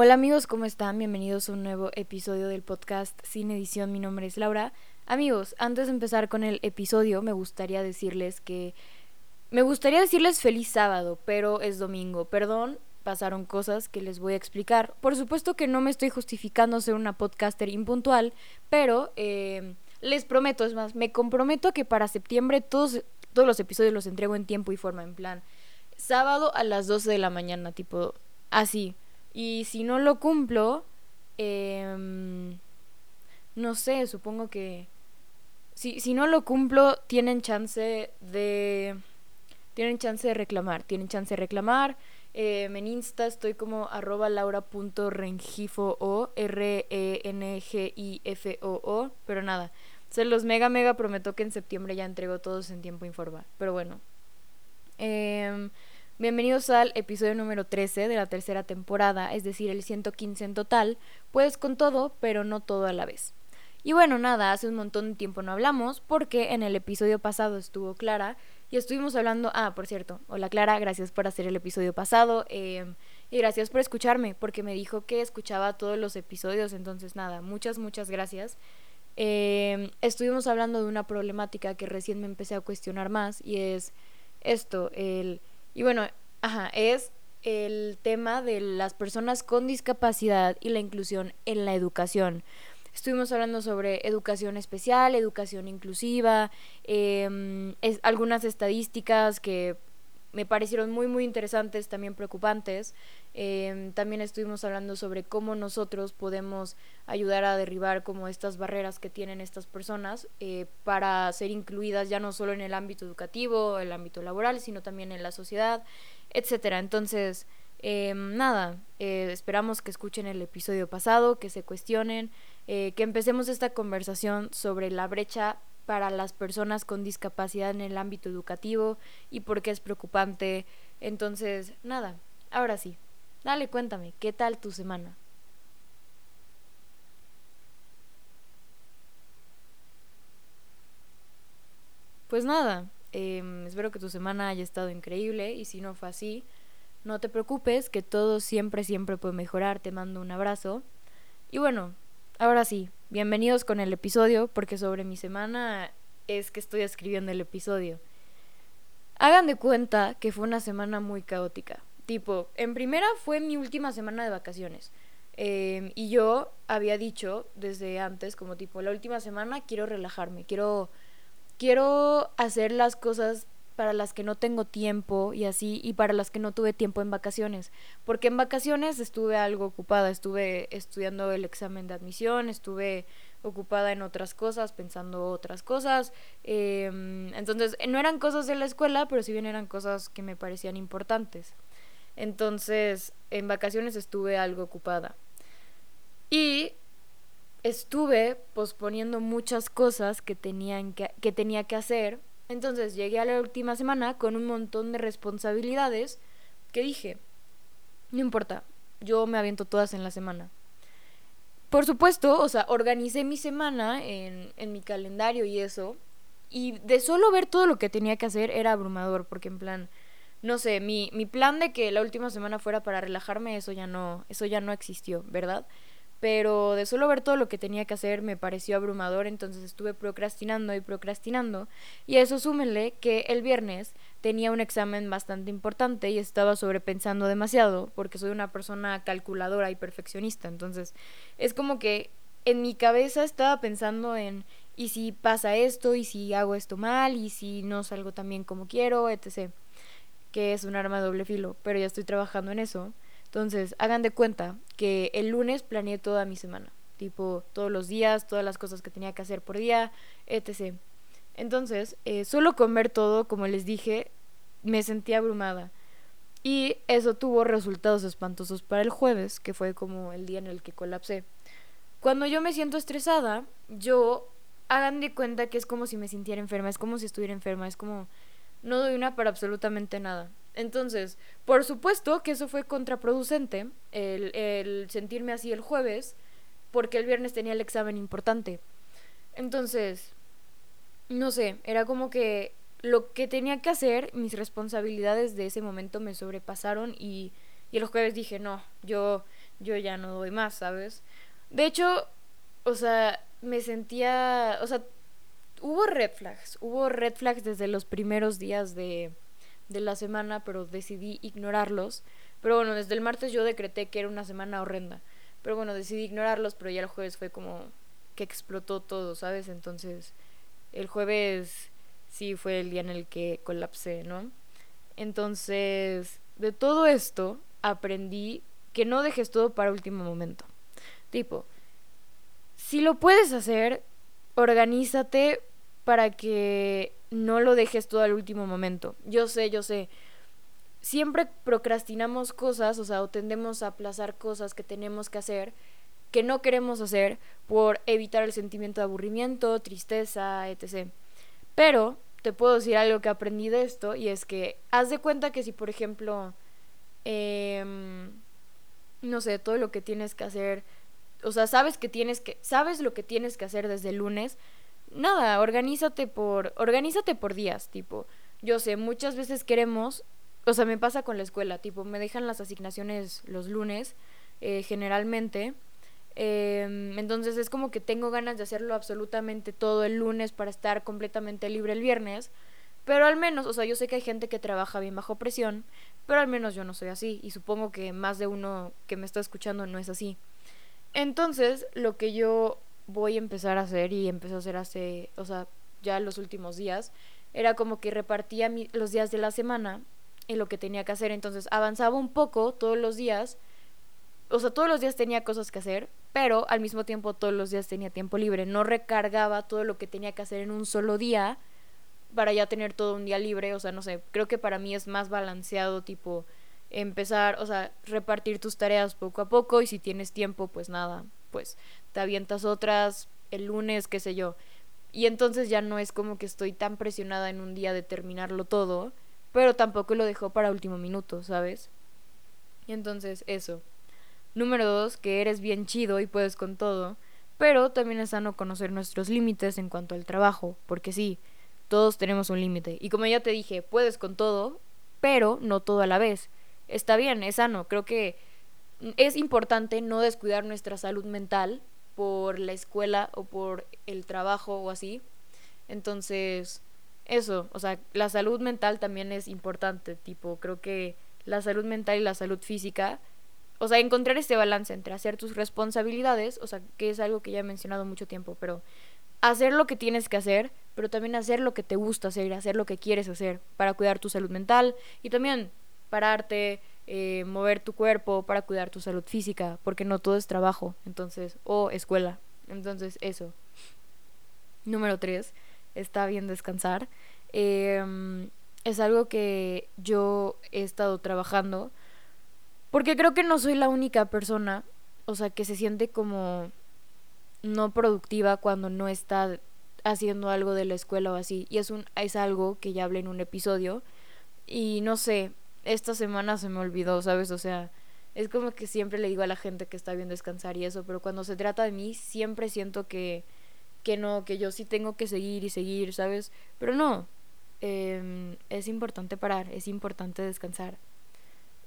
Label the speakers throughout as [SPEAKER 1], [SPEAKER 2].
[SPEAKER 1] Hola amigos, ¿cómo están? Bienvenidos a un nuevo episodio del podcast Sin Edición. Mi nombre es Laura. Amigos, antes de empezar con el episodio, me gustaría decirles que... Me gustaría decirles feliz sábado, pero es domingo. Perdón, pasaron cosas que les voy a explicar. Por supuesto que no me estoy justificando ser una podcaster impuntual, pero eh, les prometo, es más, me comprometo que para septiembre todos, todos los episodios los entrego en tiempo y forma, en plan, sábado a las 12 de la mañana, tipo, así. Y si no lo cumplo, eh, no sé, supongo que... Si, si no lo cumplo, tienen chance de... Tienen chance de reclamar, tienen chance de reclamar. Eh, en Insta estoy como arroba laura.rengifo o R-E-N-G-I-F-O-O. Pero nada, se los mega mega prometo que en septiembre ya entrego todos en tiempo informal. Pero bueno. Eh, Bienvenidos al episodio número 13 de la tercera temporada, es decir, el 115 en total, pues con todo, pero no todo a la vez. Y bueno, nada, hace un montón de tiempo no hablamos porque en el episodio pasado estuvo Clara y estuvimos hablando... Ah, por cierto, hola Clara, gracias por hacer el episodio pasado em, y gracias por escucharme porque me dijo que escuchaba todos los episodios, entonces nada, muchas, muchas gracias. Em, estuvimos hablando de una problemática que recién me empecé a cuestionar más y es esto, el y bueno, ajá, es el tema de las personas con discapacidad y la inclusión en la educación. Estuvimos hablando sobre educación especial, educación inclusiva, eh, algunas estadísticas que me parecieron muy muy interesantes, también preocupantes. Em, también estuvimos hablando sobre cómo nosotros podemos ayudar a derribar como estas barreras que tienen estas personas eh, para ser incluidas ya no solo en el ámbito educativo, el ámbito laboral, sino también en la sociedad, etcétera. Entonces, em, nada, eh, esperamos que escuchen el episodio pasado, que se cuestionen, eh, que empecemos esta conversación sobre la brecha para las personas con discapacidad en el ámbito educativo y por qué es preocupante. Entonces, nada, ahora sí, dale cuéntame, ¿qué tal tu semana? Pues nada, em, espero que tu semana haya estado increíble y si no fue así, no te preocupes, que todo siempre, siempre puede mejorar. Te mando un abrazo. Y bueno, ahora sí, bienvenidos con el episodio, porque sobre mi semana es que estoy escribiendo el episodio. Hagan de cuenta que fue una semana muy caótica. Tipo, en primera fue mi última semana de vacaciones. Em, y yo había dicho desde antes, como tipo, la última semana quiero relajarme, quiero, quiero hacer las cosas para las que no tengo tiempo y así, y para las que no tuve tiempo en vacaciones. Porque en vacaciones estuve algo ocupada, estuve estudiando el examen de admisión, estuve ocupada en otras cosas, pensando otras cosas. Em, entonces, no eran cosas de la escuela, pero si bien eran cosas que me parecían importantes. Entonces, en vacaciones estuve algo ocupada. Y estuve posponiendo muchas cosas que, tenían que, que tenía que hacer entonces llegué a la última semana con un montón de responsabilidades que dije, no importa, yo me aviento todas en la semana. Por supuesto, o sea, organicé mi semana en, en mi calendario y eso. Y de solo ver todo lo que tenía que hacer era abrumador, porque en plan, no sé, mi, mi plan de que la última semana fuera para relajarme, eso ya no, eso ya no existió, ¿verdad? pero de solo ver todo lo que tenía que hacer me pareció abrumador, entonces estuve procrastinando y procrastinando. Y a eso súmenle que el viernes tenía un examen bastante importante y estaba sobrepensando demasiado, porque soy una persona calculadora y perfeccionista, entonces es como que en mi cabeza estaba pensando en y si pasa esto, y si hago esto mal, y si no salgo tan bien como quiero, etc. Que es un arma de doble filo, pero ya estoy trabajando en eso. Entonces, hagan de cuenta que el lunes planeé toda mi semana, tipo todos los días, todas las cosas que tenía que hacer por día, etc. Entonces, eh, solo con ver todo, como les dije, me sentí abrumada. Y eso tuvo resultados espantosos para el jueves, que fue como el día en el que colapsé. Cuando yo me siento estresada, yo hagan de cuenta que es como si me sintiera enferma, es como si estuviera enferma, es como no doy una para absolutamente nada. Entonces, por supuesto que eso fue contraproducente, el, sentirme así el jueves, porque el viernes tenía el examen importante. Entonces, no sé, era como que lo que tenía que hacer, mis responsabilidades de ese momento me sobrepasaron y, y el jueves dije, no, yo, yo ya no doy más, ¿sabes? De hecho, o sea, me sentía, o sea, hubo red flags, hubo red flags desde los primeros días de, de la semana, pero decidí ignorarlos. Pero bueno, desde el martes yo decreté que era una semana horrenda. Pero bueno, decidí ignorarlos, pero ya el jueves fue como que explotó todo, ¿sabes? Entonces, el jueves sí fue el día en el que colapsé, ¿no? Entonces, de todo esto aprendí que no dejes todo para último momento. Tipo, si lo puedes hacer, organízate para que no lo dejes todo al último momento. Yo sé, yo sé. Siempre procrastinamos cosas, o sea, o tendemos a aplazar cosas que tenemos que hacer, que no queremos hacer, por evitar el sentimiento de aburrimiento, tristeza, etc. Pero te puedo decir algo que aprendí de esto, y es que haz de cuenta que si, por ejemplo, eh, no sé, todo lo que tienes que hacer, o sea, sabes que tienes que, sabes lo que tienes que hacer desde el lunes, nada, organízate por, organízate por días, tipo, yo sé, muchas veces queremos, o sea, me pasa con la escuela, tipo, me dejan las asignaciones los lunes, eh, generalmente, eh, entonces es como que tengo ganas de hacerlo absolutamente todo el lunes para estar completamente libre el viernes, pero al menos, o sea, yo sé que hay gente que trabaja bien bajo presión, pero al menos yo no soy así y supongo que más de uno que me está escuchando no es así. Entonces, lo que yo voy a empezar a hacer y empecé a hacer hace, o sea, ya los últimos días, era como que repartía los días de la semana en lo que tenía que hacer. Entonces, avanzaba un poco todos los días. O sea, todos los días tenía cosas que hacer, pero al mismo tiempo todos los días tenía tiempo libre. No recargaba todo lo que tenía que hacer en un solo día para ya tener todo un día libre, o sea, no sé, creo que para mí es más balanceado, tipo, empezar, o sea, repartir tus tareas poco a poco y si tienes tiempo, pues nada, pues te avientas otras el lunes, qué sé yo. Y entonces ya no es como que estoy tan presionada en un día de terminarlo todo, pero tampoco lo dejo para último minuto, ¿sabes? Y entonces eso. Número dos, que eres bien chido y puedes con todo, pero también es sano conocer nuestros límites en cuanto al trabajo, porque sí, todos tenemos un límite. Y como ya te dije, puedes con todo, pero no todo a la vez. Está bien, es sano. Creo que es importante no descuidar nuestra salud mental por la escuela o por el trabajo o así. Entonces, eso, o sea, la salud mental también es importante, tipo, creo que la salud mental y la salud física, o sea, encontrar este balance entre hacer tus responsabilidades, o sea, que es algo que ya he mencionado mucho tiempo, pero hacer lo que tienes que hacer, pero también hacer lo que te gusta hacer, hacer lo que quieres hacer para cuidar tu salud mental y también pararte, eh, mover tu cuerpo para cuidar tu salud física, porque no todo es trabajo, entonces, o escuela. Entonces, eso. Número tres, está bien descansar. Em, es algo que yo he estado trabajando, porque creo que no soy la única persona, o sea, que se siente como no productiva cuando no está haciendo algo de la escuela o así. Y es, un, es algo que ya hablé en un episodio. Y no sé, esta semana se me olvidó, ¿sabes? O sea, es como que siempre le digo a la gente que está bien descansar y eso, pero cuando se trata de mí, siempre siento que, que no, que yo sí tengo que seguir y seguir, ¿sabes? Pero no, em, es importante parar, es importante descansar.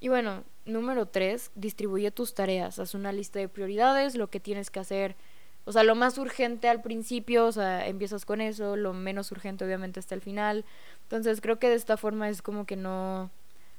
[SPEAKER 1] Y bueno, número tres, distribuye tus tareas, haz una lista de prioridades, lo que tienes que hacer o sea, lo más urgente al principio, o sea, empiezas con eso, lo menos urgente obviamente hasta el final. Entonces creo que de esta forma es como que no,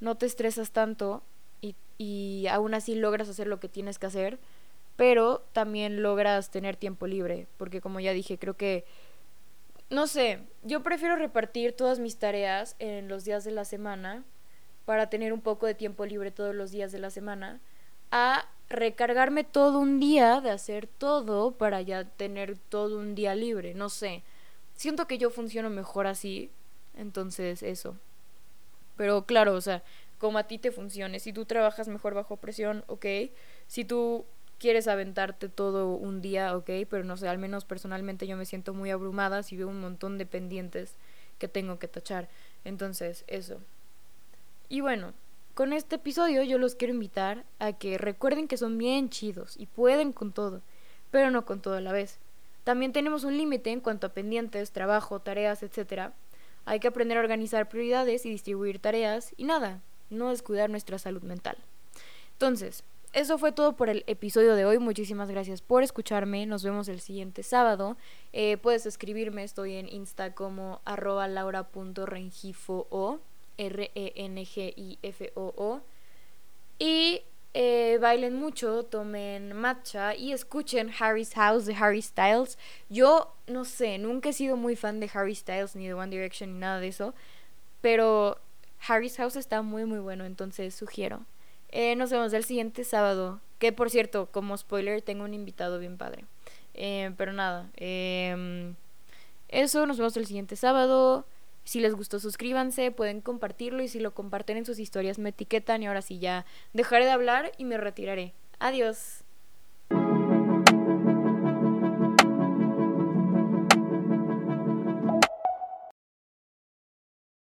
[SPEAKER 1] no te estresas tanto y, y aún así logras hacer lo que tienes que hacer, pero también logras tener tiempo libre, porque como ya dije, creo que, no sé, yo prefiero repartir todas mis tareas en los días de la semana para tener un poco de tiempo libre todos los días de la semana a recargarme todo un día de hacer todo para ya tener todo un día libre, no sé. Siento que yo funciono mejor así, entonces eso. Pero claro, o sea, como a ti te funcione, si tú trabajas mejor bajo presión, ok. Si tú quieres aventarte todo un día, ok, pero no sé, al menos personalmente yo me siento muy abrumada si veo un montón de pendientes que tengo que tachar. Entonces, eso. Y bueno, con este episodio yo los quiero invitar a que recuerden que son bien chidos y pueden con todo, pero no con todo a la vez. También tenemos un límite en cuanto a pendientes, trabajo, tareas, etc. Hay que aprender a organizar prioridades y distribuir tareas y nada, no descuidar nuestra salud mental. Entonces, eso fue todo por el episodio de hoy. Muchísimas gracias por escucharme. Nos vemos el siguiente sábado. Eh, puedes escribirme, estoy en Insta como arroba laura.rengifo R-E-N-G-I-F-O-O. Y eh, bailen mucho, tomen matcha y escuchen Harry's House de Harry Styles. Yo no sé, nunca he sido muy fan de Harry Styles ni de One Direction ni nada de eso, pero Harry's House está muy muy bueno, entonces sugiero. Eh, nos vemos el siguiente sábado, que por cierto, como spoiler, tengo un invitado bien padre. Eh, pero nada, em, eso, nos vemos el siguiente sábado. Si les gustó, suscríbanse, pueden compartirlo y si lo comparten en sus historias me etiquetan y ahora sí ya dejaré de hablar y me retiraré. Adiós.